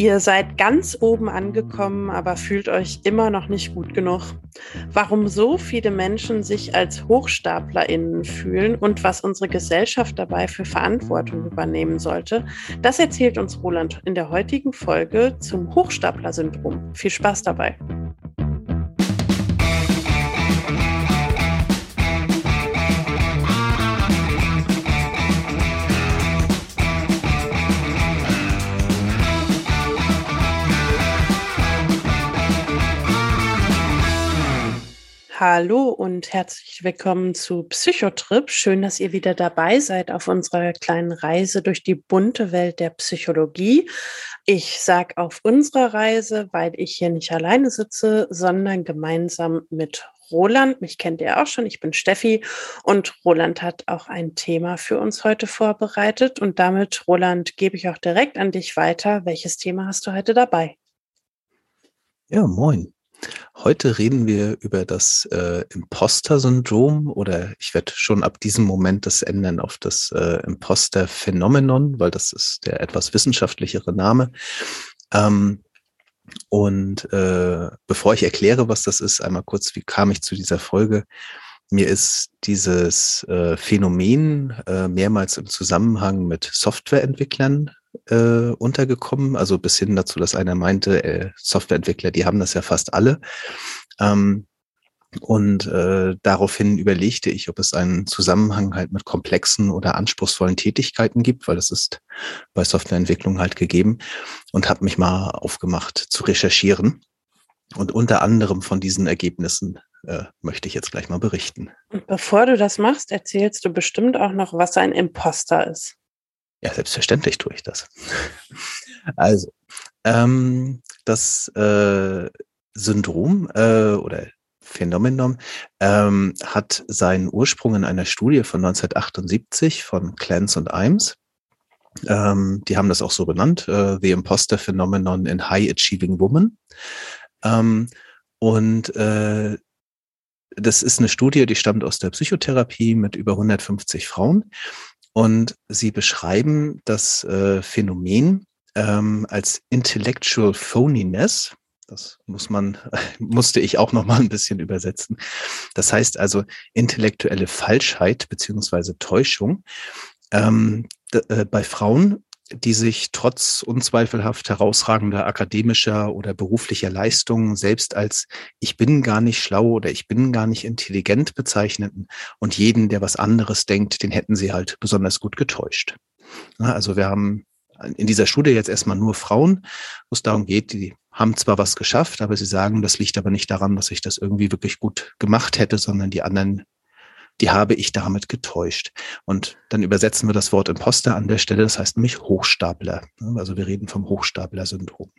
Ihr seid ganz oben angekommen, aber fühlt euch immer noch nicht gut genug. Warum so viele Menschen sich als HochstaplerInnen fühlen und was unsere Gesellschaft dabei für Verantwortung übernehmen sollte, das erzählt uns Roland in der heutigen Folge zum Hochstapler-Syndrom. Viel Spaß dabei! Hallo und herzlich willkommen zu Psychotrip. Schön, dass ihr wieder dabei seid auf unserer kleinen Reise durch die bunte Welt der Psychologie. Ich sage auf unserer Reise, weil ich hier nicht alleine sitze, sondern gemeinsam mit Roland. Mich kennt ihr auch schon. Ich bin Steffi und Roland hat auch ein Thema für uns heute vorbereitet. Und damit, Roland, gebe ich auch direkt an dich weiter. Welches Thema hast du heute dabei? Ja, moin. Heute reden wir über das äh, Imposter-Syndrom oder ich werde schon ab diesem Moment das ändern auf das äh, Imposter-Phänomenon, weil das ist der etwas wissenschaftlichere Name. Ähm, und äh, bevor ich erkläre, was das ist, einmal kurz, wie kam ich zu dieser Folge? Mir ist dieses äh, Phänomen äh, mehrmals im Zusammenhang mit Softwareentwicklern äh, untergekommen. Also bis hin dazu, dass einer meinte, äh, Softwareentwickler, die haben das ja fast alle. Ähm, und äh, daraufhin überlegte ich, ob es einen Zusammenhang halt mit komplexen oder anspruchsvollen Tätigkeiten gibt, weil das ist bei Softwareentwicklung halt gegeben und habe mich mal aufgemacht zu recherchieren. Und unter anderem von diesen Ergebnissen äh, möchte ich jetzt gleich mal berichten. Und bevor du das machst, erzählst du bestimmt auch noch, was ein Imposter ist. Ja, selbstverständlich tue ich das. Also, ähm, das äh, Syndrom äh, oder Phänomenon ähm, hat seinen Ursprung in einer Studie von 1978 von Clance und Imes. Ähm, die haben das auch so benannt, äh, The Imposter Phenomenon in High Achieving Women. Ähm, und äh, das ist eine Studie, die stammt aus der Psychotherapie mit über 150 Frauen. Und sie beschreiben das äh, Phänomen ähm, als Intellectual Phoniness. Das muss man, musste ich auch noch mal ein bisschen übersetzen. Das heißt also intellektuelle Falschheit beziehungsweise Täuschung ähm, äh, bei Frauen, die sich trotz unzweifelhaft herausragender akademischer oder beruflicher Leistungen selbst als ich bin gar nicht schlau oder ich bin gar nicht intelligent bezeichneten und jeden, der was anderes denkt, den hätten sie halt besonders gut getäuscht. Also wir haben in dieser Studie jetzt erstmal nur Frauen, wo es darum geht, die haben zwar was geschafft, aber sie sagen, das liegt aber nicht daran, dass ich das irgendwie wirklich gut gemacht hätte, sondern die anderen die habe ich damit getäuscht. Und dann übersetzen wir das Wort Imposter an der Stelle, das heißt nämlich Hochstapler. Also wir reden vom Hochstapler-Syndrom.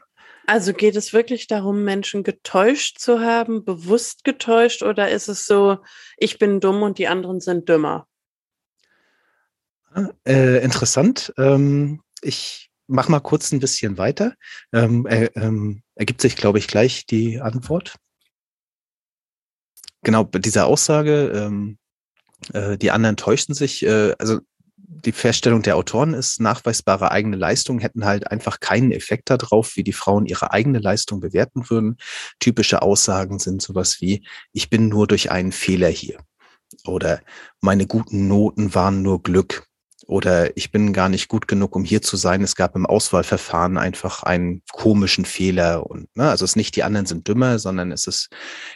Also geht es wirklich darum, Menschen getäuscht zu haben, bewusst getäuscht, oder ist es so, ich bin dumm und die anderen sind dümmer? Äh, interessant. Ähm, ich mache mal kurz ein bisschen weiter. Ähm, äh, ähm, ergibt sich, glaube ich, gleich die Antwort. Genau, bei dieser Aussage, ähm, äh, die anderen täuschten sich. Äh, also die Feststellung der Autoren ist, nachweisbare eigene Leistungen hätten halt einfach keinen Effekt darauf, wie die Frauen ihre eigene Leistung bewerten würden. Typische Aussagen sind sowas wie, ich bin nur durch einen Fehler hier. Oder meine guten Noten waren nur Glück oder ich bin gar nicht gut genug, um hier zu sein. Es gab im Auswahlverfahren einfach einen komischen Fehler und ne, also es ist nicht die anderen sind dümmer, sondern es ist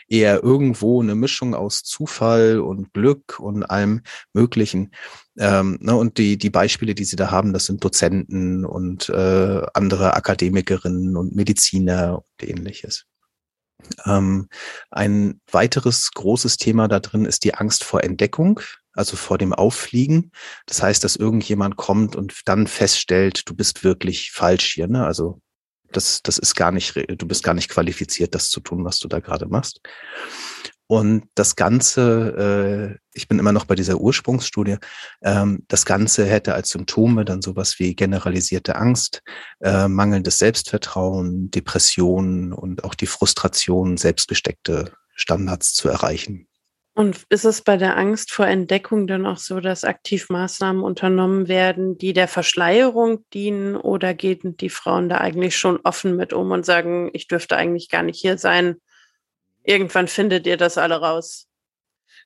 eher irgendwo eine Mischung aus Zufall und Glück und allem Möglichen. Ähm, ne, und die die Beispiele, die sie da haben, das sind Dozenten und äh, andere Akademikerinnen und Mediziner und ähnliches. Ähm, ein weiteres großes Thema da drin ist die Angst vor Entdeckung also vor dem Auffliegen. Das heißt, dass irgendjemand kommt und dann feststellt, du bist wirklich falsch hier. Ne? Also das, das ist gar nicht, du bist gar nicht qualifiziert, das zu tun, was du da gerade machst. Und das Ganze, äh, ich bin immer noch bei dieser Ursprungsstudie, ähm, das Ganze hätte als Symptome dann sowas wie generalisierte Angst, äh, mangelndes Selbstvertrauen, Depressionen und auch die Frustration, selbstgesteckte Standards zu erreichen. Und ist es bei der Angst vor Entdeckung dann auch so, dass aktiv Maßnahmen unternommen werden, die der Verschleierung dienen oder gehen die Frauen da eigentlich schon offen mit um und sagen, ich dürfte eigentlich gar nicht hier sein? Irgendwann findet ihr das alle raus.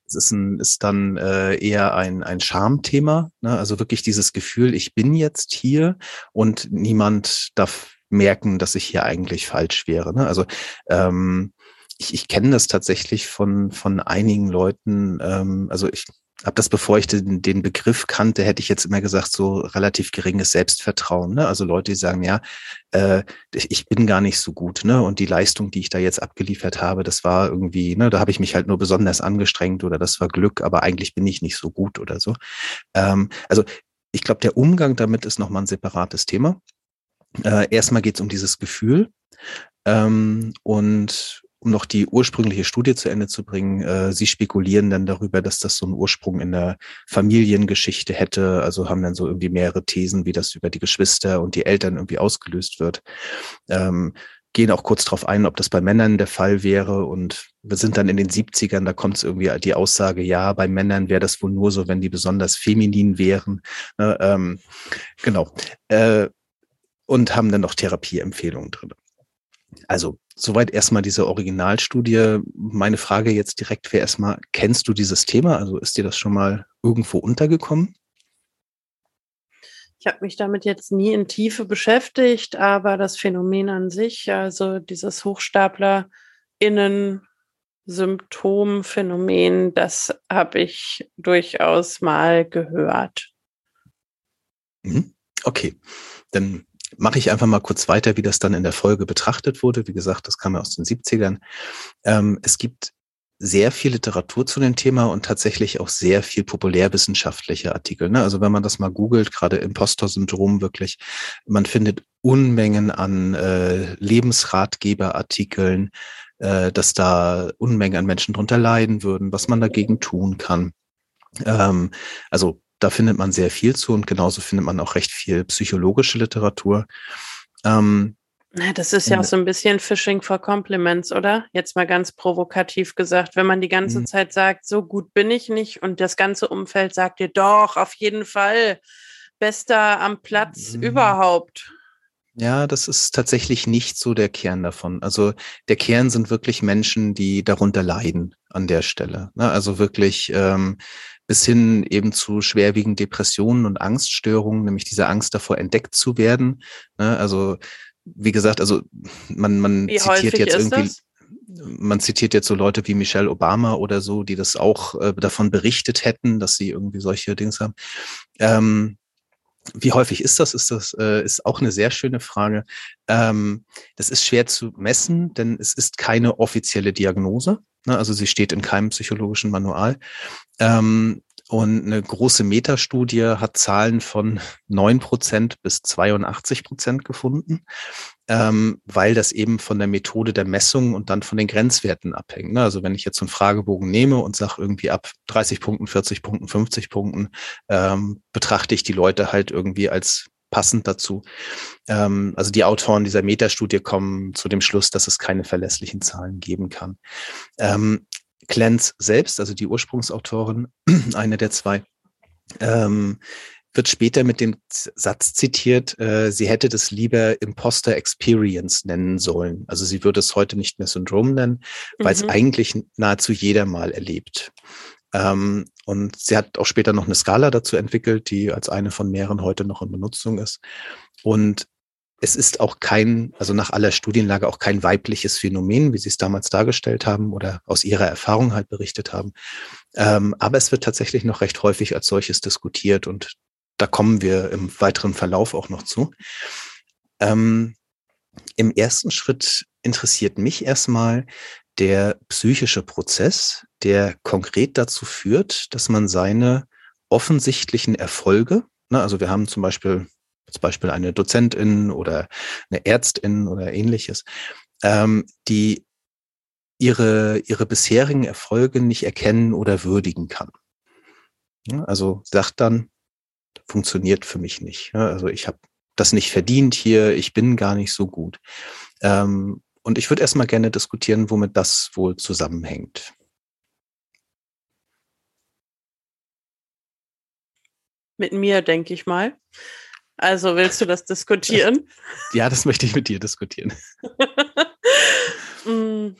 Es ist, ein, ist dann äh, eher ein, ein Schamthema, ne? also wirklich dieses Gefühl, ich bin jetzt hier und niemand darf merken, dass ich hier eigentlich falsch wäre. Ne? Also ähm, ich, ich kenne das tatsächlich von, von einigen Leuten. Ähm, also ich habe das, bevor ich den, den Begriff kannte, hätte ich jetzt immer gesagt, so relativ geringes Selbstvertrauen. Ne? Also Leute, die sagen, ja, äh, ich bin gar nicht so gut, ne? Und die Leistung, die ich da jetzt abgeliefert habe, das war irgendwie, ne, da habe ich mich halt nur besonders angestrengt oder das war Glück, aber eigentlich bin ich nicht so gut oder so. Ähm, also ich glaube, der Umgang damit ist nochmal ein separates Thema. Äh, erstmal geht es um dieses Gefühl. Ähm, und um noch die ursprüngliche Studie zu Ende zu bringen, äh, sie spekulieren dann darüber, dass das so einen Ursprung in der Familiengeschichte hätte. Also haben dann so irgendwie mehrere Thesen, wie das über die Geschwister und die Eltern irgendwie ausgelöst wird. Ähm, gehen auch kurz darauf ein, ob das bei Männern der Fall wäre. Und wir sind dann in den 70ern, da kommt es irgendwie die Aussage, ja, bei Männern wäre das wohl nur so, wenn die besonders feminin wären. Ne, ähm, genau. Äh, und haben dann noch Therapieempfehlungen drin. Also soweit erstmal diese Originalstudie. Meine Frage jetzt direkt wäre erstmal, kennst du dieses Thema? Also ist dir das schon mal irgendwo untergekommen? Ich habe mich damit jetzt nie in Tiefe beschäftigt, aber das Phänomen an sich, also dieses Hochstapler-Innen-Symptomphänomen, das habe ich durchaus mal gehört. Mhm. Okay, dann mache ich einfach mal kurz weiter, wie das dann in der Folge betrachtet wurde. Wie gesagt, das kam ja aus den 70ern. Ähm, es gibt sehr viel Literatur zu dem Thema und tatsächlich auch sehr viel populärwissenschaftliche Artikel. Ne? Also wenn man das mal googelt, gerade Impostor-Syndrom wirklich, man findet Unmengen an äh, Lebensratgeberartikeln, äh, dass da Unmengen an Menschen drunter leiden würden, was man dagegen tun kann. Ähm, also da findet man sehr viel zu und genauso findet man auch recht viel psychologische Literatur. Ähm, na, das ist ja auch so ein bisschen Fishing for Compliments, oder? Jetzt mal ganz provokativ gesagt, wenn man die ganze mhm. Zeit sagt, so gut bin ich nicht und das ganze Umfeld sagt dir doch, auf jeden Fall, bester am Platz mhm. überhaupt. Ja, das ist tatsächlich nicht so der Kern davon. Also der Kern sind wirklich Menschen, die darunter leiden an der Stelle. Ne? Also wirklich ähm, bis hin eben zu schwerwiegenden Depressionen und Angststörungen, nämlich diese Angst davor, entdeckt zu werden. Ne? Also wie gesagt, also man, man wie zitiert jetzt irgendwie. Das? man zitiert jetzt so Leute wie Michelle Obama oder so, die das auch äh, davon berichtet hätten, dass sie irgendwie solche Dings haben. Ähm, wie häufig ist das? Ist das äh, ist auch eine sehr schöne Frage. Ähm, das ist schwer zu messen, denn es ist keine offizielle Diagnose. Ne? Also sie steht in keinem psychologischen Manual. Ähm, und eine große Metastudie hat Zahlen von neun Prozent bis 82 Prozent gefunden, ähm, weil das eben von der Methode der Messung und dann von den Grenzwerten abhängt. Ne? Also wenn ich jetzt so einen Fragebogen nehme und sage irgendwie ab 30 Punkten, 40 Punkten, 50 Punkten, ähm, betrachte ich die Leute halt irgendwie als passend dazu. Ähm, also die Autoren dieser Metastudie kommen zu dem Schluss, dass es keine verlässlichen Zahlen geben kann. Ähm, Clance selbst, also die Ursprungsautorin, eine der zwei, ähm, wird später mit dem Satz zitiert, äh, sie hätte das lieber Imposter Experience nennen sollen. Also sie würde es heute nicht mehr Syndrom nennen, weil es mhm. eigentlich nahezu jeder mal erlebt. Ähm, und sie hat auch später noch eine Skala dazu entwickelt, die als eine von mehreren heute noch in Benutzung ist. Und es ist auch kein, also nach aller Studienlage auch kein weibliches Phänomen, wie Sie es damals dargestellt haben oder aus Ihrer Erfahrung halt berichtet haben. Ähm, aber es wird tatsächlich noch recht häufig als solches diskutiert und da kommen wir im weiteren Verlauf auch noch zu. Ähm, Im ersten Schritt interessiert mich erstmal der psychische Prozess, der konkret dazu führt, dass man seine offensichtlichen Erfolge, ne, also wir haben zum Beispiel zum Beispiel eine Dozentin oder eine Ärztin oder ähnliches, ähm, die ihre, ihre bisherigen Erfolge nicht erkennen oder würdigen kann. Ja, also sagt dann, funktioniert für mich nicht. Ja, also ich habe das nicht verdient hier, ich bin gar nicht so gut. Ähm, und ich würde erstmal gerne diskutieren, womit das wohl zusammenhängt. Mit mir, denke ich mal. Also willst du das diskutieren? Ja, das möchte ich mit dir diskutieren. Mm.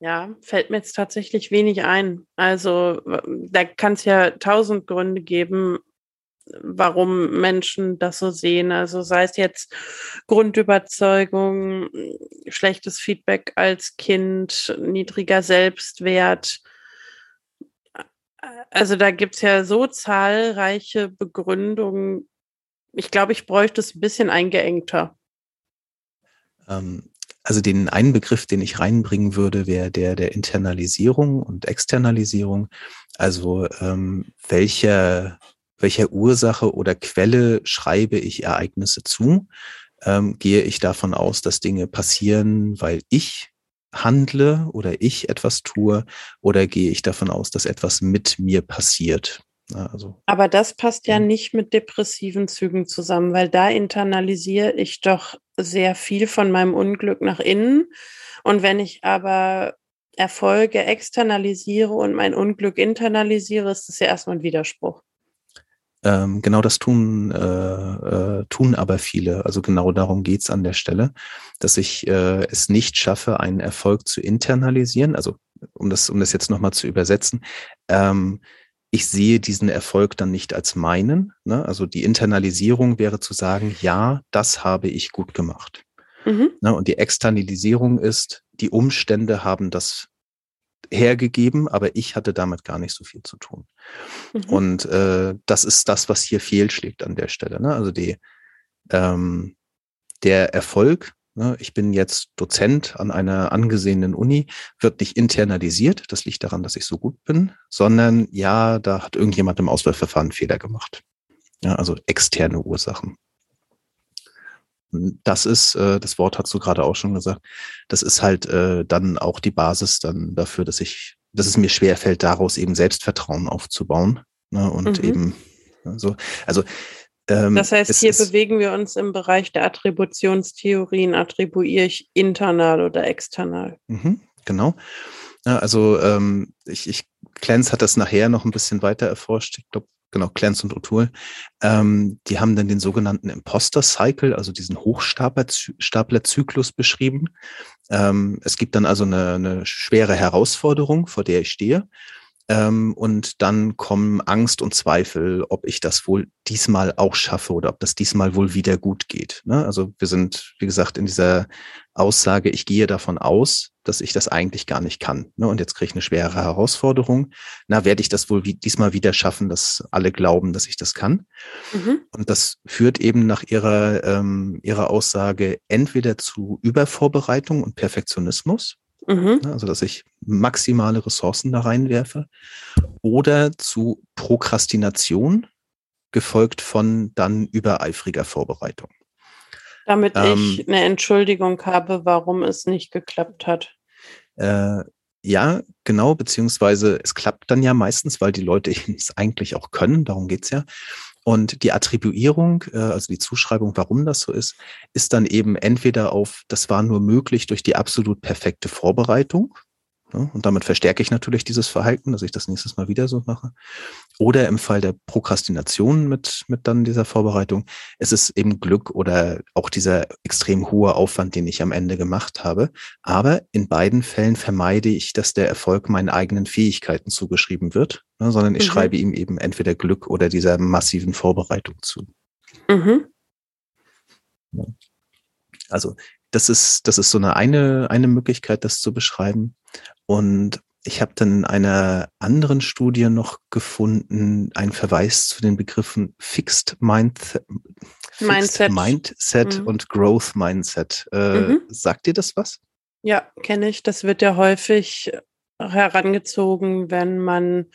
ja, fällt mir jetzt tatsächlich wenig ein. Also da kann es ja tausend Gründe geben, warum Menschen das so sehen. Also sei es jetzt Grundüberzeugung, schlechtes Feedback als Kind, niedriger Selbstwert. Also da gibt es ja so zahlreiche Begründungen. Ich glaube, ich bräuchte es ein bisschen eingeengter. Ähm, also den einen Begriff, den ich reinbringen würde, wäre der der Internalisierung und Externalisierung. Also ähm, welcher, welcher Ursache oder Quelle schreibe ich Ereignisse zu? Ähm, gehe ich davon aus, dass Dinge passieren, weil ich handle oder ich etwas tue, oder gehe ich davon aus, dass etwas mit mir passiert? Also, Aber das passt ja nicht mit depressiven Zügen zusammen, weil da internalisiere ich doch sehr viel von meinem Unglück nach innen. Und wenn ich aber Erfolge externalisiere und mein Unglück internalisiere, ist das ja erstmal ein Widerspruch. Ähm, genau das tun, äh, äh, tun aber viele. Also genau darum geht's an der Stelle, dass ich äh, es nicht schaffe, einen Erfolg zu internalisieren. Also um das, um das jetzt nochmal zu übersetzen, ähm, ich sehe diesen Erfolg dann nicht als meinen. Ne? Also die Internalisierung wäre zu sagen, ja, das habe ich gut gemacht. Mhm. Ne? Und die Externalisierung ist, die Umstände haben das hergegeben, aber ich hatte damit gar nicht so viel zu tun. Mhm. Und äh, das ist das, was hier fehlschlägt an der Stelle. Ne? Also die, ähm, der Erfolg ich bin jetzt Dozent an einer angesehenen Uni, wird nicht internalisiert, das liegt daran, dass ich so gut bin, sondern ja, da hat irgendjemand im Auswahlverfahren Fehler gemacht. Ja, also externe Ursachen. Das ist, äh, das Wort hast du gerade auch schon gesagt, das ist halt äh, dann auch die Basis dann dafür, dass ich, dass es mir schwerfällt, daraus eben Selbstvertrauen aufzubauen ne, und mhm. eben so. Also ähm, das heißt, hier bewegen wir uns im Bereich der Attributionstheorien. Attribuiere ich internal oder external? Mhm, genau. Ja, also ähm, ich, ich, Clance hat das nachher noch ein bisschen weiter erforscht. Ich glaube, genau, Clance und O'Toole. Ähm, die haben dann den sogenannten Imposter Cycle, also diesen Hochstaplerzyklus beschrieben. Ähm, es gibt dann also eine, eine schwere Herausforderung, vor der ich stehe. Ähm, und dann kommen Angst und Zweifel, ob ich das wohl diesmal auch schaffe oder ob das diesmal wohl wieder gut geht. Ne? Also wir sind, wie gesagt, in dieser Aussage, ich gehe davon aus, dass ich das eigentlich gar nicht kann. Ne? Und jetzt kriege ich eine schwere Herausforderung. Na, werde ich das wohl wie, diesmal wieder schaffen, dass alle glauben, dass ich das kann? Mhm. Und das führt eben nach ihrer, ähm, ihrer Aussage entweder zu Übervorbereitung und Perfektionismus, Mhm. Ne, also, dass ich maximale Ressourcen da reinwerfe. Oder zu Prokrastination, gefolgt von dann übereifriger Vorbereitung. Damit ähm, ich eine Entschuldigung habe, warum es nicht geklappt hat. Äh, ja, genau, beziehungsweise es klappt dann ja meistens, weil die Leute es eigentlich auch können, darum geht's ja. Und die Attribuierung, äh, also die Zuschreibung, warum das so ist, ist dann eben entweder auf, das war nur möglich durch die absolut perfekte Vorbereitung, und damit verstärke ich natürlich dieses Verhalten, dass ich das nächstes Mal wieder so mache. Oder im Fall der Prokrastination mit, mit dann dieser Vorbereitung, es ist eben Glück oder auch dieser extrem hohe Aufwand, den ich am Ende gemacht habe. Aber in beiden Fällen vermeide ich, dass der Erfolg meinen eigenen Fähigkeiten zugeschrieben wird, ne, sondern ich mhm. schreibe ihm eben entweder Glück oder dieser massiven Vorbereitung zu. Mhm. Also das ist, das ist so eine, eine, eine Möglichkeit, das zu beschreiben. Und ich habe dann in einer anderen Studie noch gefunden, einen Verweis zu den Begriffen Fixed, Mind, Fixed Mindset, Mindset mhm. und Growth Mindset. Äh, mhm. Sagt dir das was? Ja, kenne ich. Das wird ja häufig herangezogen, wenn man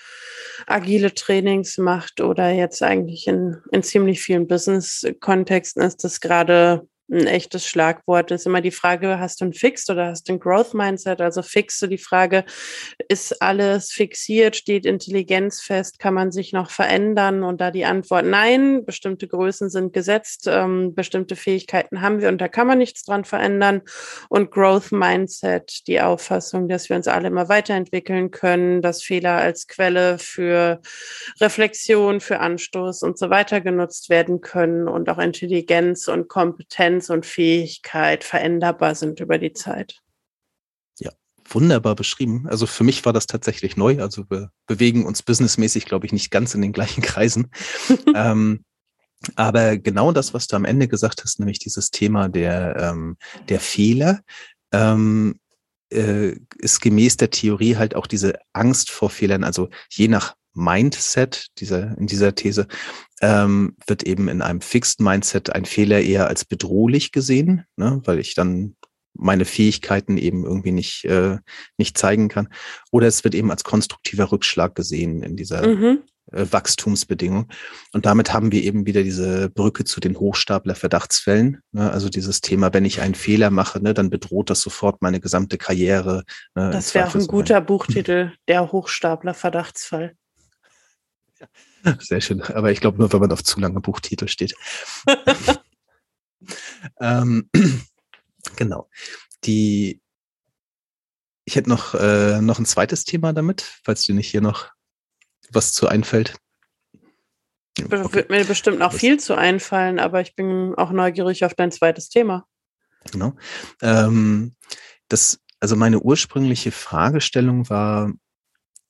agile Trainings macht oder jetzt eigentlich in, in ziemlich vielen Business-Kontexten ist das gerade ein echtes Schlagwort. Ist immer die Frage, hast du ein Fixed oder hast du ein Growth Mindset? Also Fixed, so die Frage, ist alles fixiert, steht Intelligenz fest, kann man sich noch verändern? Und da die Antwort nein, bestimmte Größen sind gesetzt, ähm, bestimmte Fähigkeiten haben wir und da kann man nichts dran verändern. Und Growth Mindset, die Auffassung, dass wir uns alle immer weiterentwickeln können, dass Fehler als Quelle für Reflexion, für Anstoß und so weiter genutzt werden können und auch Intelligenz und Kompetenz Kompetenz und Fähigkeit veränderbar sind über die Zeit. Ja, wunderbar beschrieben. Also für mich war das tatsächlich neu. Also wir bewegen uns businessmäßig, glaube ich, nicht ganz in den gleichen Kreisen. ähm, aber genau das, was du am Ende gesagt hast, nämlich dieses Thema der, ähm, der Fehler, ähm, äh, ist gemäß der Theorie halt auch diese Angst vor Fehlern. Also je nach Mindset dieser, in dieser These ähm, wird eben in einem Fixed Mindset ein Fehler eher als bedrohlich gesehen, ne, weil ich dann meine Fähigkeiten eben irgendwie nicht, äh, nicht zeigen kann. Oder es wird eben als konstruktiver Rückschlag gesehen in dieser mhm. Äh, Wachstumsbedingung. Und damit haben wir eben wieder diese Brücke zu den Hochstapler-Verdachtsfällen. Ne? Also dieses Thema, wenn ich einen Fehler mache, ne, dann bedroht das sofort meine gesamte Karriere. Ne, das wäre auch ein guter Buchtitel, der Hochstapler-Verdachtsfall. Sehr schön. Aber ich glaube nur, wenn man auf zu lange Buchtitel steht. ähm, genau. Die, ich hätte noch, äh, noch ein zweites Thema damit, falls dir nicht hier noch was zu einfällt. Okay. Wird mir bestimmt noch viel zu einfallen, aber ich bin auch neugierig auf dein zweites Thema. Genau. Ähm, das, also meine ursprüngliche Fragestellung war,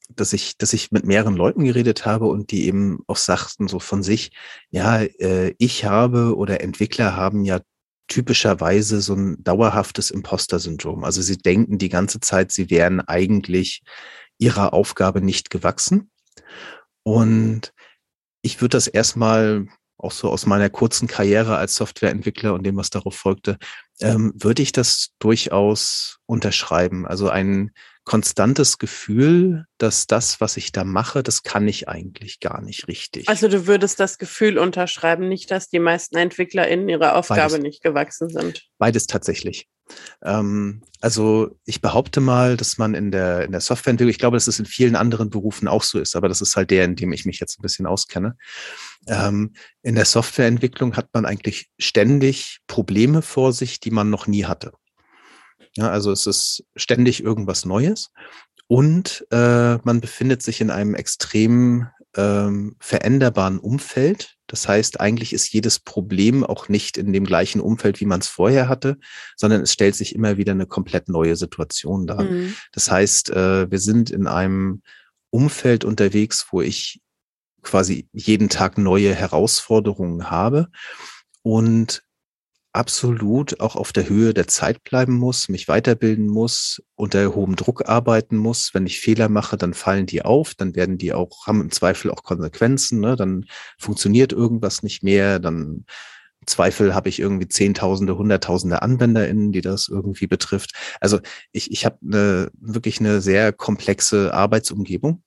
dass ich, dass ich mit mehreren Leuten geredet habe und die eben auch sagten so von sich, ja, äh, ich habe oder Entwickler haben ja typischerweise so ein dauerhaftes Imposter-Syndrom. Also sie denken die ganze Zeit, sie wären eigentlich ihrer Aufgabe nicht gewachsen. Und ich würde das erstmal auch so aus meiner kurzen Karriere als Softwareentwickler und dem, was darauf folgte, ähm, würde ich das durchaus unterschreiben. Also ein konstantes Gefühl, dass das, was ich da mache, das kann ich eigentlich gar nicht richtig. Also du würdest das Gefühl unterschreiben, nicht, dass die meisten Entwickler in ihrer Aufgabe Beides. nicht gewachsen sind. Beides tatsächlich. Ähm, also ich behaupte mal, dass man in der, in der Softwareentwicklung, ich glaube, dass es in vielen anderen Berufen auch so ist, aber das ist halt der, in dem ich mich jetzt ein bisschen auskenne. Ähm, in der Softwareentwicklung hat man eigentlich ständig Probleme vor sich, die man noch nie hatte. Ja, also es ist ständig irgendwas Neues und äh, man befindet sich in einem extrem ähm, veränderbaren Umfeld. Das heißt, eigentlich ist jedes Problem auch nicht in dem gleichen Umfeld, wie man es vorher hatte, sondern es stellt sich immer wieder eine komplett neue Situation dar. Mhm. Das heißt, äh, wir sind in einem Umfeld unterwegs, wo ich quasi jeden Tag neue Herausforderungen habe. Und absolut auch auf der Höhe der Zeit bleiben muss, mich weiterbilden muss, unter hohem Druck arbeiten muss. Wenn ich Fehler mache, dann fallen die auf, dann werden die auch, haben im Zweifel auch Konsequenzen, ne? dann funktioniert irgendwas nicht mehr, dann Zweifel habe ich irgendwie Zehntausende, Hunderttausende AnwenderInnen, die das irgendwie betrifft. Also ich, ich habe eine, wirklich eine sehr komplexe Arbeitsumgebung.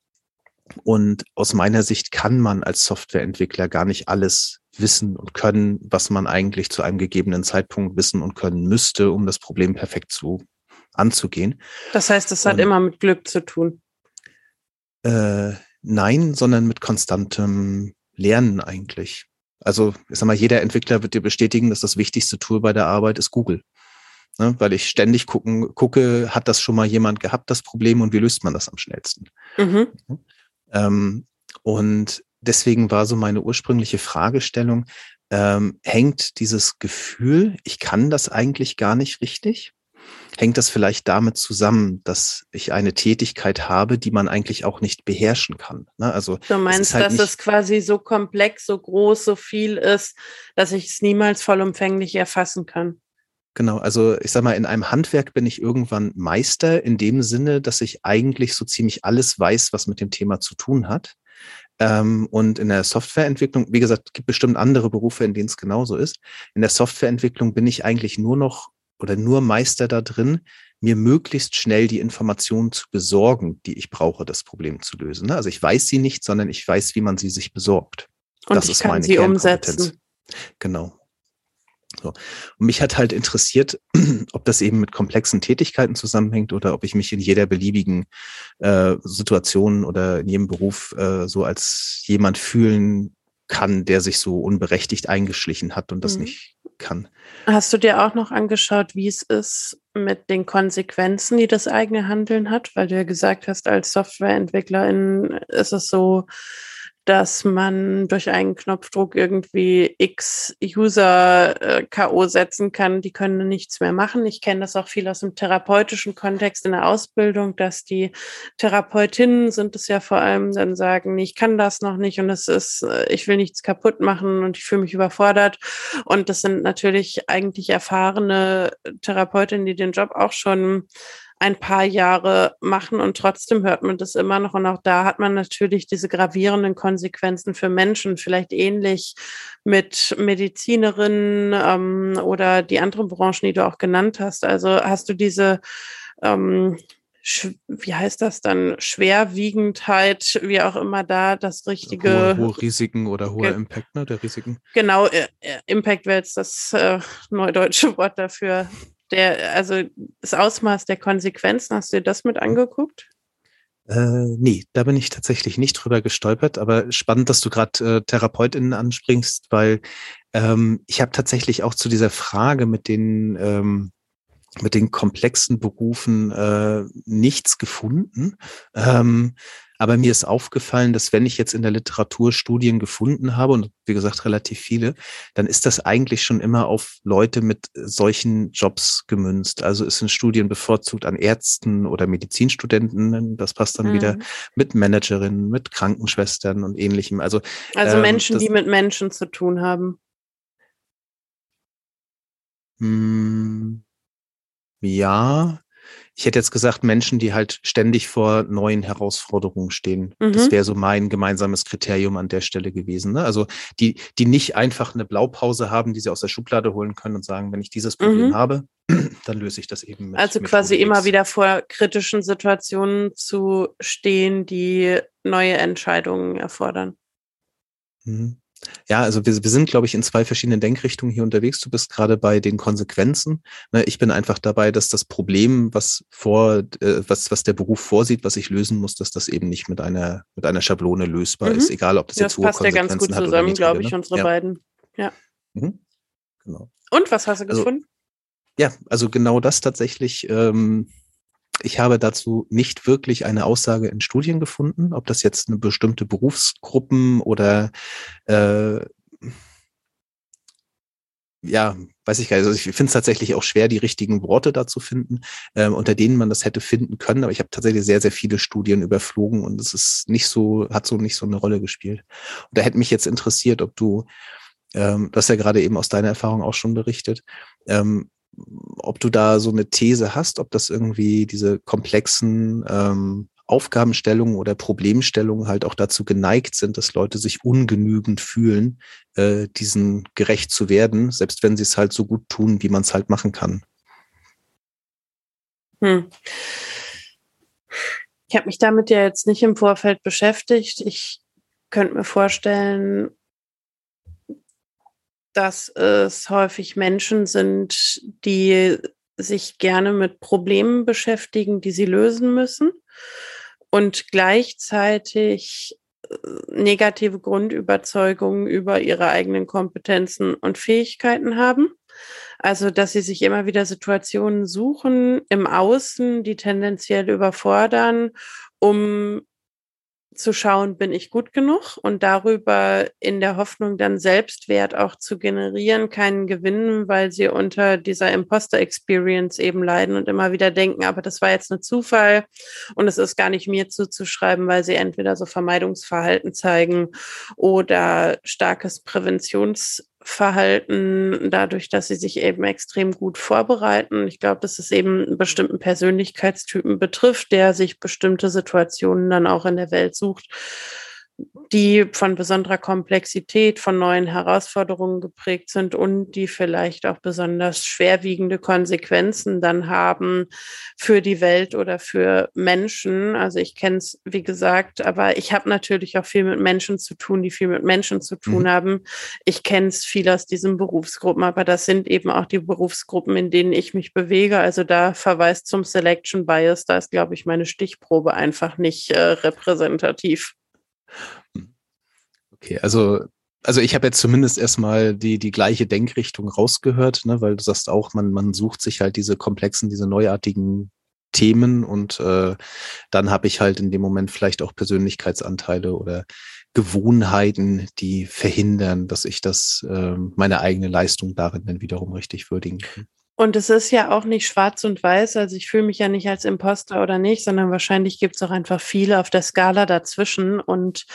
Und aus meiner Sicht kann man als Softwareentwickler gar nicht alles wissen und können, was man eigentlich zu einem gegebenen Zeitpunkt wissen und können müsste, um das Problem perfekt zu anzugehen. Das heißt, es hat und, immer mit Glück zu tun. Äh, nein, sondern mit konstantem Lernen eigentlich. Also, ich sag mal, jeder Entwickler wird dir bestätigen, dass das wichtigste Tool bei der Arbeit ist Google. Ne, weil ich ständig gucken, gucke, hat das schon mal jemand gehabt, das Problem, und wie löst man das am schnellsten? Mhm. Ähm, und deswegen war so meine ursprüngliche Fragestellung, ähm, hängt dieses Gefühl, ich kann das eigentlich gar nicht richtig? Hängt das vielleicht damit zusammen, dass ich eine Tätigkeit habe, die man eigentlich auch nicht beherrschen kann? Ne? Also du meinst, halt dass es quasi so komplex, so groß, so viel ist, dass ich es niemals vollumfänglich erfassen kann? Genau, also ich sag mal, in einem Handwerk bin ich irgendwann Meister in dem Sinne, dass ich eigentlich so ziemlich alles weiß, was mit dem Thema zu tun hat. Ähm, und in der Softwareentwicklung, wie gesagt, gibt bestimmt andere Berufe, in denen es genauso ist. In der Softwareentwicklung bin ich eigentlich nur noch oder nur Meister da drin, mir möglichst schnell die Informationen zu besorgen, die ich brauche, das Problem zu lösen. Ne? Also ich weiß sie nicht, sondern ich weiß, wie man sie sich besorgt. Und das ich ist kann meine sie umsetzen. Genau. So. Und mich hat halt interessiert, ob das eben mit komplexen Tätigkeiten zusammenhängt oder ob ich mich in jeder beliebigen äh, Situation oder in jedem Beruf äh, so als jemand fühlen kann, der sich so unberechtigt eingeschlichen hat und das mhm. nicht kann. Hast du dir auch noch angeschaut, wie es ist mit den Konsequenzen, die das eigene Handeln hat? Weil du ja gesagt hast, als Softwareentwicklerin ist es so, dass man durch einen Knopfdruck irgendwie x User äh, KO setzen kann, die können nichts mehr machen. Ich kenne das auch viel aus dem therapeutischen Kontext in der Ausbildung, dass die Therapeutinnen sind es ja vor allem dann sagen, ich kann das noch nicht und es ist, äh, ich will nichts kaputt machen und ich fühle mich überfordert. Und das sind natürlich eigentlich erfahrene Therapeutinnen, die den Job auch schon ein paar Jahre machen und trotzdem hört man das immer noch. Und auch da hat man natürlich diese gravierenden Konsequenzen für Menschen, vielleicht ähnlich mit Medizinerinnen ähm, oder die anderen Branchen, die du auch genannt hast. Also hast du diese ähm, wie heißt das dann, Schwerwiegendheit, wie auch immer da das richtige. Hohe, hohe Risiken oder hoher Impact, ne, der Risiken. Genau, äh, äh Impact wäre jetzt das äh, neudeutsche Wort dafür der, also das Ausmaß der Konsequenzen, hast du dir das mit angeguckt? Äh, nee, da bin ich tatsächlich nicht drüber gestolpert, aber spannend, dass du gerade äh, TherapeutInnen anspringst, weil ähm, ich habe tatsächlich auch zu dieser Frage mit den ähm, mit den komplexen Berufen äh, nichts gefunden. Ähm, aber mir ist aufgefallen, dass wenn ich jetzt in der Literatur Studien gefunden habe, und wie gesagt relativ viele, dann ist das eigentlich schon immer auf Leute mit solchen Jobs gemünzt. Also es sind Studien bevorzugt an Ärzten oder Medizinstudenten, das passt dann mhm. wieder mit Managerinnen, mit Krankenschwestern und ähnlichem. Also, also ähm, Menschen, das, die mit Menschen zu tun haben. Mh, hm, ja, ich hätte jetzt gesagt, Menschen, die halt ständig vor neuen Herausforderungen stehen. Mhm. Das wäre so mein gemeinsames Kriterium an der Stelle gewesen. Ne? Also die, die nicht einfach eine Blaupause haben, die sie aus der Schublade holen können und sagen, wenn ich dieses Problem mhm. habe, dann löse ich das eben mit. Also quasi mit immer wieder vor kritischen Situationen zu stehen, die neue Entscheidungen erfordern. Mhm. Ja, also wir, wir sind, glaube ich, in zwei verschiedenen Denkrichtungen hier unterwegs. Du bist gerade bei den Konsequenzen. Ne, ich bin einfach dabei, dass das Problem, was vor, äh, was, was der Beruf vorsieht, was ich lösen muss, dass das eben nicht mit einer, mit einer Schablone lösbar mhm. ist, egal ob das, das jetzt hohe Konsequenzen hat. Das passt ja ganz gut zusammen, glaube ich, ne? unsere ja. beiden. Ja. Mhm. Genau. Und was hast du also, gefunden? Ja, also genau das tatsächlich. Ähm, ich habe dazu nicht wirklich eine Aussage in Studien gefunden, ob das jetzt eine bestimmte Berufsgruppen oder äh, ja, weiß ich gar nicht. Also ich finde es tatsächlich auch schwer, die richtigen Worte dazu finden, äh, unter denen man das hätte finden können. Aber ich habe tatsächlich sehr, sehr viele Studien überflogen und es ist nicht so, hat so nicht so eine Rolle gespielt. Und da hätte mich jetzt interessiert, ob du, ähm, das ja gerade eben aus deiner Erfahrung auch schon berichtet, ähm, ob du da so eine These hast, ob das irgendwie diese komplexen ähm, Aufgabenstellungen oder Problemstellungen halt auch dazu geneigt sind, dass Leute sich ungenügend fühlen, äh, diesen gerecht zu werden, selbst wenn sie es halt so gut tun, wie man es halt machen kann. Hm. Ich habe mich damit ja jetzt nicht im Vorfeld beschäftigt. Ich könnte mir vorstellen, dass es häufig Menschen sind, die sich gerne mit Problemen beschäftigen, die sie lösen müssen und gleichzeitig äh, negative Grundüberzeugungen über ihre eigenen Kompetenzen und Fähigkeiten haben. Also, dass sie sich immer wieder Situationen suchen im Außen, die tendenziell überfordern, um zu schauen, bin ich gut genug? Und darüber in der Hoffnung dann Selbstwert auch zu generieren, keinen gewinnen, weil sie unter dieser Imposter-Experience eben leiden und immer wieder denken, aber das war jetzt ein Zufall und es ist gar nicht mir zuzuschreiben, weil sie entweder so Vermeidungsverhalten zeigen oder starkes Präventions Verhalten dadurch, dass sie sich eben extrem gut vorbereiten. Ich glaube, dass es eben einen bestimmten Persönlichkeitstypen betrifft, der sich bestimmte Situationen dann auch in der Welt sucht, die von besonderer Komplexität, von neuen Herausforderungen geprägt sind und die vielleicht auch besonders schwerwiegende Konsequenzen dann haben für die Welt oder für Menschen. Also ich kenne es, wie gesagt, aber ich habe natürlich auch viel mit Menschen zu tun, die viel mit Menschen zu tun mhm. haben. Ich kenne es viel aus diesen Berufsgruppen, aber das sind eben auch die Berufsgruppen, in denen ich mich bewege. Also da verweist zum Selection Bias, da ist, glaube ich, meine Stichprobe einfach nicht äh, repräsentativ. Okay, also also ich habe jetzt zumindest erstmal die, die gleiche Denkrichtung rausgehört, ne, weil du sagst auch, man, man sucht sich halt diese komplexen, diese neuartigen Themen und äh, dann habe ich halt in dem Moment vielleicht auch Persönlichkeitsanteile oder Gewohnheiten, die verhindern, dass ich das äh, meine eigene Leistung darin dann wiederum richtig würdigen kann. Und es ist ja auch nicht schwarz und weiß. Also ich fühle mich ja nicht als Imposter oder nicht, sondern wahrscheinlich gibt es auch einfach viele auf der Skala dazwischen. Und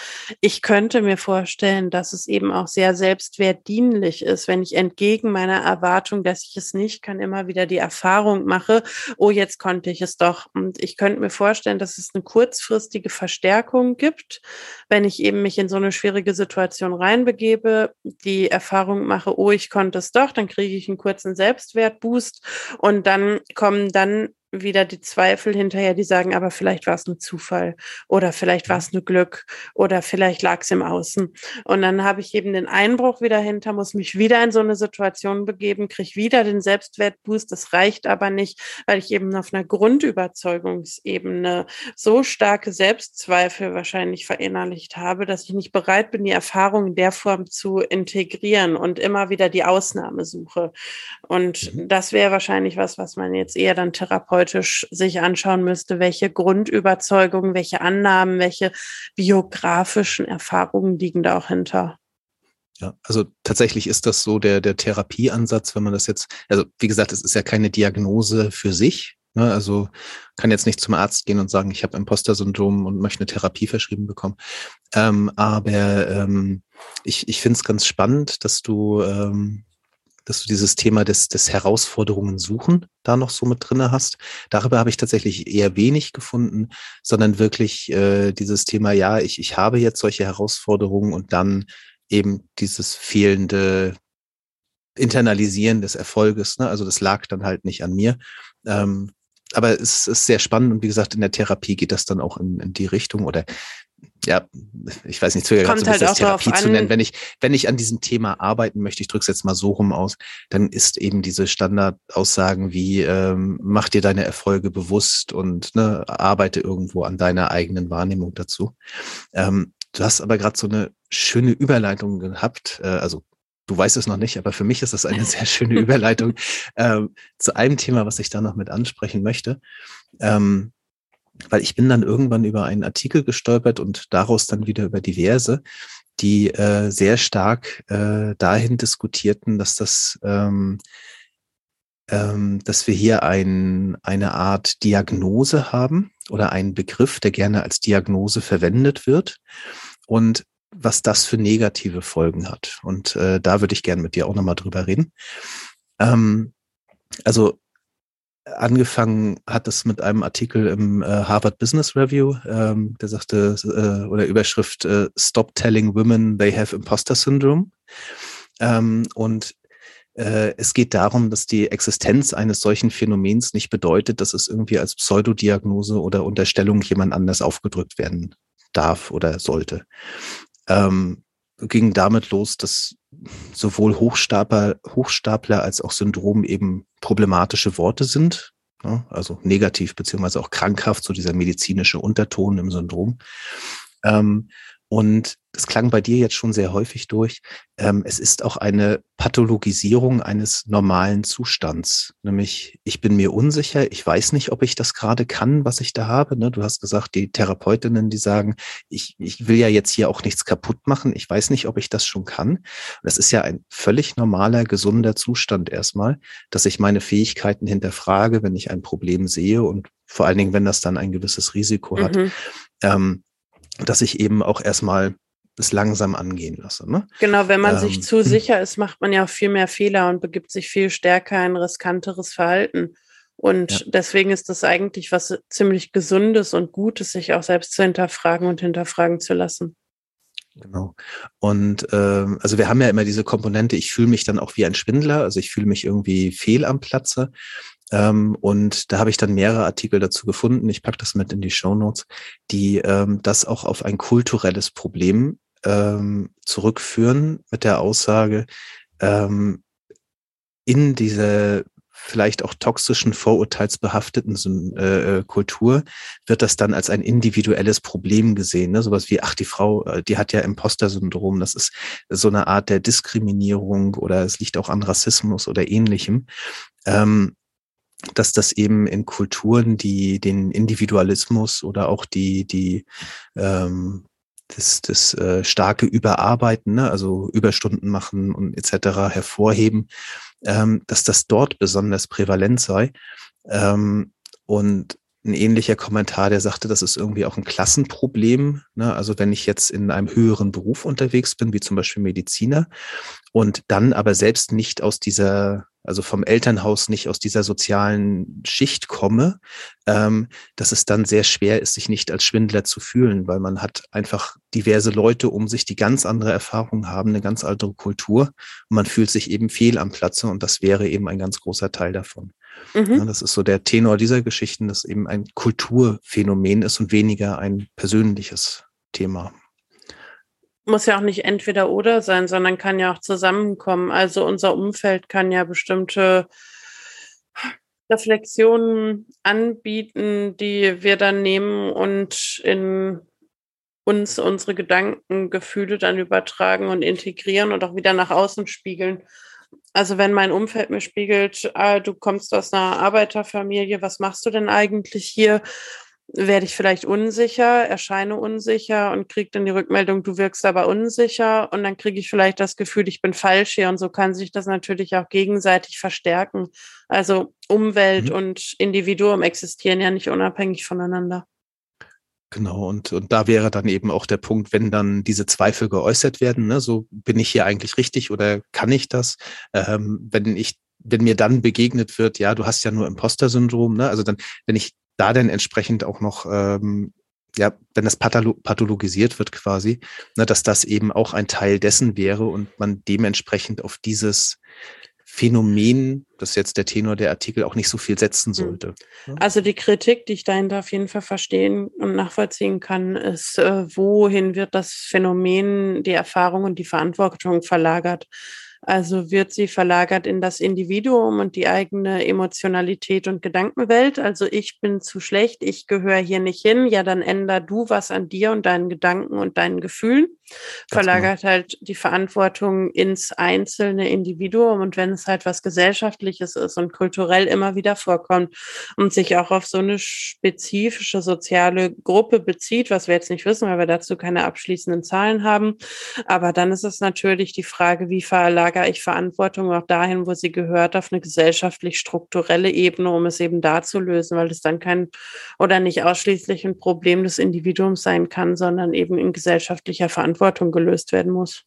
ich könnte mir vorstellen, dass es eben auch sehr selbstwertdienlich ist, wenn ich entgegen meiner Erwartung, dass ich es nicht kann, immer wieder die Erfahrung mache, oh, jetzt konnte ich es doch. Und ich könnte mir vorstellen, dass es eine kurzfristige Verstärkung gibt, wenn ich eben mich in so eine schwierige Situation reinbegebe, die Erfahrung mache, oh, ich konnte es doch, dann kriege ich einen kurzen Selbstwertboost tust. Und dann kommen dann wieder die Zweifel hinterher, die sagen, aber vielleicht war es nur Zufall oder vielleicht war es nur Glück oder vielleicht lag es im Außen. Und dann habe ich eben den Einbruch wieder hinter, muss mich wieder in so eine Situation begeben, kriege wieder den Selbstwertboost. Das reicht aber nicht, weil ich eben auf einer Grundüberzeugungsebene so starke Selbstzweifel wahrscheinlich verinnerlicht habe, dass ich nicht bereit bin, die Erfahrung in der Form zu integrieren und immer wieder die Ausnahme suche. Und mhm. das wäre wahrscheinlich was, was man jetzt eher dann therapeutisch therapeutisch sich anschauen müsste, welche Grundüberzeugungen, welche Annahmen, welche biografischen Erfahrungen liegen da auch hinter. Ja, also tatsächlich ist das so der, der Therapieansatz, wenn man das jetzt, also wie gesagt, es ist ja keine Diagnose für sich. Ne? Also kann jetzt nicht zum Arzt gehen und sagen, ich habe Imposter-Syndrom und möchte eine Therapie verschrieben bekommen. Ähm, aber ähm, ich, ich finde es ganz spannend, dass du ähm, dass du dieses Thema des, des Herausforderungen suchen da noch so mit drinne hast. Darüber habe ich tatsächlich eher wenig gefunden, sondern wirklich äh, dieses Thema, ja, ich, ich habe jetzt solche Herausforderungen und dann eben dieses fehlende Internalisieren des Erfolges. Ne? Also das lag dann halt nicht an mir. Ähm, aber es ist sehr spannend und wie gesagt, in der Therapie geht das dann auch in, in die Richtung oder ja, ich weiß nicht, zögere so halt das Therapie zu nennen. Wenn ich, wenn ich an diesem Thema arbeiten möchte, ich drücke es jetzt mal so rum aus, dann ist eben diese Standardaussagen wie, ähm, mach dir deine Erfolge bewusst und ne, arbeite irgendwo an deiner eigenen Wahrnehmung dazu. Ähm, du hast aber gerade so eine schöne Überleitung gehabt, äh, also du weißt es noch nicht, aber für mich ist das eine sehr schöne Überleitung ähm, zu einem Thema, was ich da noch mit ansprechen möchte. Ähm, weil ich bin dann irgendwann über einen Artikel gestolpert und daraus dann wieder über diverse, die äh, sehr stark äh, dahin diskutierten, dass das, ähm, ähm, dass wir hier ein, eine Art Diagnose haben oder einen Begriff, der gerne als Diagnose verwendet wird und was das für negative Folgen hat. Und äh, da würde ich gerne mit dir auch nochmal drüber reden. Ähm, also angefangen hat es mit einem Artikel im äh, Harvard Business Review, ähm, der sagte, äh, oder Überschrift äh, Stop telling women they have imposter syndrome. Ähm, und äh, es geht darum, dass die Existenz eines solchen Phänomens nicht bedeutet, dass es irgendwie als Pseudodiagnose oder Unterstellung jemand anders aufgedrückt werden darf oder sollte. Ähm, ging damit los, dass sowohl Hochstapler, Hochstapler als auch Syndrom eben problematische Worte sind, ne? also negativ beziehungsweise auch krankhaft, so dieser medizinische Unterton im Syndrom. Ähm, und das klang bei dir jetzt schon sehr häufig durch. Ähm, es ist auch eine Pathologisierung eines normalen Zustands. Nämlich, ich bin mir unsicher, ich weiß nicht, ob ich das gerade kann, was ich da habe. Ne? Du hast gesagt, die Therapeutinnen, die sagen, ich, ich will ja jetzt hier auch nichts kaputt machen, ich weiß nicht, ob ich das schon kann. Das ist ja ein völlig normaler, gesunder Zustand erstmal, dass ich meine Fähigkeiten hinterfrage, wenn ich ein Problem sehe und vor allen Dingen, wenn das dann ein gewisses Risiko hat. Mhm. Ähm, dass ich eben auch erstmal es langsam angehen lasse. Ne? Genau, wenn man ähm, sich zu hm. sicher ist, macht man ja auch viel mehr Fehler und begibt sich viel stärker in riskanteres Verhalten. Und ja. deswegen ist das eigentlich was ziemlich Gesundes und Gutes, sich auch selbst zu hinterfragen und hinterfragen zu lassen. Genau. Und ähm, also wir haben ja immer diese Komponente, ich fühle mich dann auch wie ein Schwindler, also ich fühle mich irgendwie fehl am Platze. Ähm, und da habe ich dann mehrere Artikel dazu gefunden, ich packe das mit in die Show Notes, die ähm, das auch auf ein kulturelles Problem ähm, zurückführen mit der Aussage, ähm, in diese vielleicht auch toxischen, vorurteilsbehafteten äh, äh, Kultur wird das dann als ein individuelles Problem gesehen. Ne? Sowas wie, ach, die Frau, äh, die hat ja Imposter-Syndrom. Das ist so eine Art der Diskriminierung oder es liegt auch an Rassismus oder ähnlichem. Ähm, dass das eben in Kulturen, die den Individualismus oder auch die, die ähm, das, das äh, starke Überarbeiten, ne, also Überstunden machen und etc. hervorheben, ähm, dass das dort besonders prävalent sei. Ähm, und ein ähnlicher Kommentar, der sagte, das ist irgendwie auch ein Klassenproblem. Ne? Also wenn ich jetzt in einem höheren Beruf unterwegs bin, wie zum Beispiel Mediziner, und dann aber selbst nicht aus dieser also vom Elternhaus nicht aus dieser sozialen Schicht komme, ähm, dass es dann sehr schwer ist, sich nicht als Schwindler zu fühlen, weil man hat einfach diverse Leute um sich, die ganz andere Erfahrungen haben, eine ganz andere Kultur und man fühlt sich eben fehl am Platze und das wäre eben ein ganz großer Teil davon. Mhm. Ja, das ist so der Tenor dieser Geschichten, dass eben ein Kulturphänomen ist und weniger ein persönliches Thema muss ja auch nicht entweder oder sein, sondern kann ja auch zusammenkommen. Also unser Umfeld kann ja bestimmte Reflexionen anbieten, die wir dann nehmen und in uns unsere Gedanken, Gefühle dann übertragen und integrieren und auch wieder nach außen spiegeln. Also wenn mein Umfeld mir spiegelt, ah, du kommst aus einer Arbeiterfamilie, was machst du denn eigentlich hier? Werde ich vielleicht unsicher, erscheine unsicher und kriege dann die Rückmeldung, du wirkst aber unsicher und dann kriege ich vielleicht das Gefühl, ich bin falsch hier und so kann sich das natürlich auch gegenseitig verstärken. Also Umwelt mhm. und Individuum existieren ja nicht unabhängig voneinander. Genau, und, und da wäre dann eben auch der Punkt, wenn dann diese Zweifel geäußert werden, ne, so bin ich hier eigentlich richtig oder kann ich das? Ähm, wenn ich wenn mir dann begegnet wird, ja, du hast ja nur Imposter-Syndrom, ne? Also dann, wenn ich da dann entsprechend auch noch, ähm, ja, wenn das pathologisiert wird quasi, ne, dass das eben auch ein Teil dessen wäre und man dementsprechend auf dieses Phänomen, das ist jetzt der Tenor der Artikel, auch nicht so viel setzen hm. sollte. Also die Kritik, die ich dahinter auf jeden Fall verstehen und nachvollziehen kann, ist, äh, wohin wird das Phänomen, die Erfahrung und die Verantwortung verlagert? Also wird sie verlagert in das Individuum und die eigene Emotionalität und Gedankenwelt. Also ich bin zu schlecht, ich gehöre hier nicht hin. Ja, dann änder du was an dir und deinen Gedanken und deinen Gefühlen. Verlagert genau. halt die Verantwortung ins einzelne Individuum. Und wenn es halt was Gesellschaftliches ist und kulturell immer wieder vorkommt und sich auch auf so eine spezifische soziale Gruppe bezieht, was wir jetzt nicht wissen, weil wir dazu keine abschließenden Zahlen haben. Aber dann ist es natürlich die Frage, wie verlagere ich Verantwortung auch dahin, wo sie gehört, auf eine gesellschaftlich-strukturelle Ebene, um es eben da zu lösen, weil es dann kein oder nicht ausschließlich ein Problem des Individuums sein kann, sondern eben in gesellschaftlicher Verantwortung gelöst werden muss.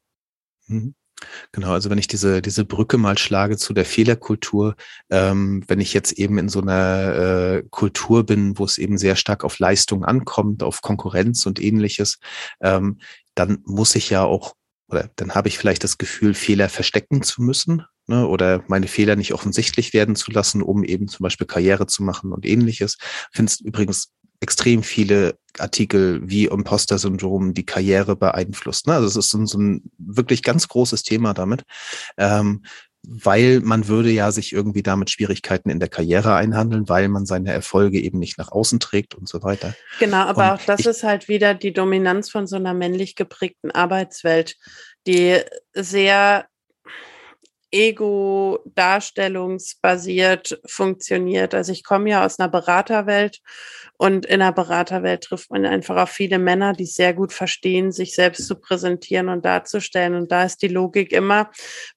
Mhm. Genau, also wenn ich diese, diese Brücke mal schlage zu der Fehlerkultur, ähm, wenn ich jetzt eben in so einer äh, Kultur bin, wo es eben sehr stark auf Leistung ankommt, auf Konkurrenz und ähnliches, ähm, dann muss ich ja auch oder dann habe ich vielleicht das Gefühl, Fehler verstecken zu müssen ne, oder meine Fehler nicht offensichtlich werden zu lassen, um eben zum Beispiel Karriere zu machen und ähnliches. Findest übrigens extrem viele Artikel wie Imposter-Syndrom die Karriere beeinflusst. Ne? Also es ist so, so ein wirklich ganz großes Thema damit. Ähm, weil man würde ja sich irgendwie damit Schwierigkeiten in der Karriere einhandeln, weil man seine Erfolge eben nicht nach außen trägt und so weiter. Genau, aber und auch das ist halt wieder die Dominanz von so einer männlich geprägten Arbeitswelt, die sehr ego-darstellungsbasiert funktioniert. Also ich komme ja aus einer Beraterwelt und in der Beraterwelt trifft man einfach auf viele Männer, die sehr gut verstehen, sich selbst zu präsentieren und darzustellen. Und da ist die Logik immer,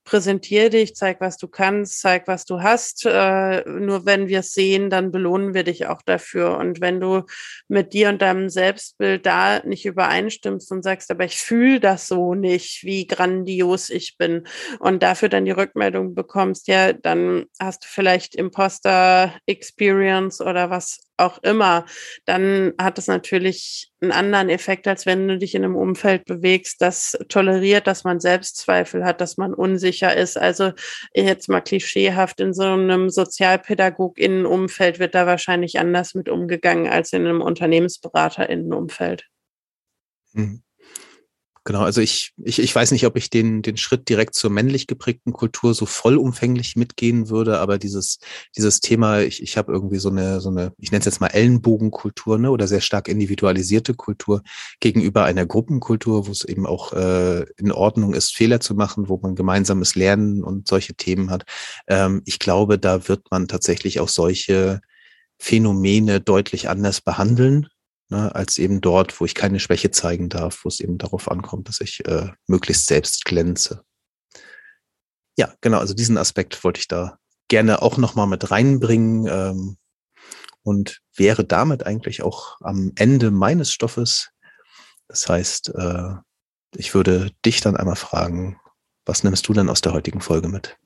präsentiere dich, zeig, was du kannst, zeig, was du hast. Äh, nur wenn wir es sehen, dann belohnen wir dich auch dafür. Und wenn du mit dir und deinem Selbstbild da nicht übereinstimmst und sagst, aber ich fühle das so nicht, wie grandios ich bin und dafür dann die Rückmeldung bekommst, ja, dann hast du vielleicht Imposter Experience oder was auch immer, dann hat es natürlich einen anderen Effekt, als wenn du dich in einem Umfeld bewegst, das toleriert, dass man Selbstzweifel hat, dass man unsicher ist. Also jetzt mal klischeehaft in so einem Sozialpädagog-Innenumfeld wird da wahrscheinlich anders mit umgegangen als in einem Unternehmensberater-Innenumfeld. Mhm. Genau, also ich, ich, ich weiß nicht, ob ich den, den Schritt direkt zur männlich geprägten Kultur so vollumfänglich mitgehen würde, aber dieses, dieses Thema, ich, ich habe irgendwie so eine, so eine, ich nenne es jetzt mal Ellenbogenkultur, ne, oder sehr stark individualisierte Kultur gegenüber einer Gruppenkultur, wo es eben auch äh, in Ordnung ist, Fehler zu machen, wo man gemeinsames Lernen und solche Themen hat. Ähm, ich glaube, da wird man tatsächlich auch solche Phänomene deutlich anders behandeln ne, als eben dort, wo ich keine Schwäche zeigen darf, wo es eben darauf ankommt, dass ich äh, möglichst selbst glänze. Ja, genau, also diesen Aspekt wollte ich da gerne auch nochmal mit reinbringen ähm, und wäre damit eigentlich auch am Ende meines Stoffes. Das heißt, äh, ich würde dich dann einmal fragen, was nimmst du denn aus der heutigen Folge mit?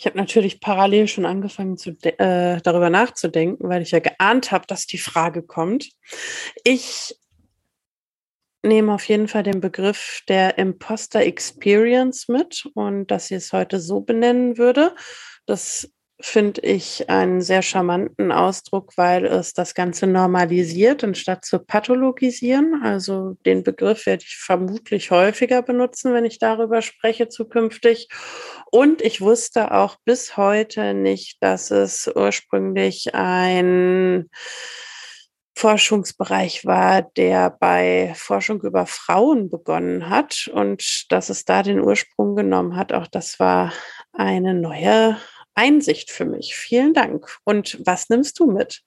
Ich habe natürlich parallel schon angefangen, zu äh, darüber nachzudenken, weil ich ja geahnt habe, dass die Frage kommt. Ich nehme auf jeden Fall den Begriff der Imposter Experience mit und dass ich es heute so benennen würde. Das finde ich einen sehr charmanten Ausdruck, weil es das Ganze normalisiert, anstatt zu pathologisieren. Also den Begriff werde ich vermutlich häufiger benutzen, wenn ich darüber spreche zukünftig. Und ich wusste auch bis heute nicht, dass es ursprünglich ein Forschungsbereich war, der bei Forschung über Frauen begonnen hat und dass es da den Ursprung genommen hat. Auch das war eine neue Einsicht für mich. Vielen Dank. Und was nimmst du mit?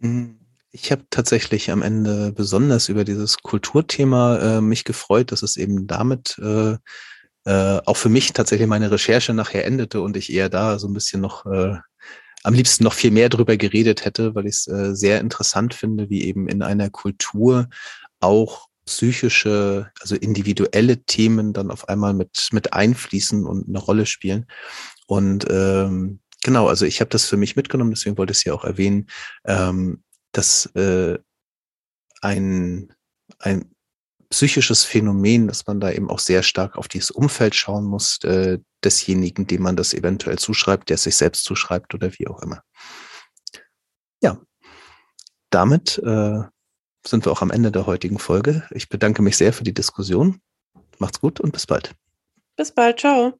Hm, ich habe tatsächlich am Ende besonders über dieses Kulturthema äh, mich gefreut, dass es eben damit äh, äh, auch für mich tatsächlich meine Recherche nachher endete und ich eher da so ein bisschen noch äh, am liebsten noch viel mehr drüber geredet hätte, weil ich es äh, sehr interessant finde, wie eben in einer Kultur auch psychische, also individuelle Themen dann auf einmal mit, mit einfließen und eine Rolle spielen. Und ähm, genau, also ich habe das für mich mitgenommen, deswegen wollte ich es ja auch erwähnen, ähm, dass äh, ein, ein psychisches Phänomen, dass man da eben auch sehr stark auf dieses Umfeld schauen muss, äh, desjenigen, dem man das eventuell zuschreibt, der sich selbst zuschreibt oder wie auch immer. Ja, damit äh, sind wir auch am Ende der heutigen Folge. Ich bedanke mich sehr für die Diskussion. Macht's gut und bis bald. Bis bald, ciao.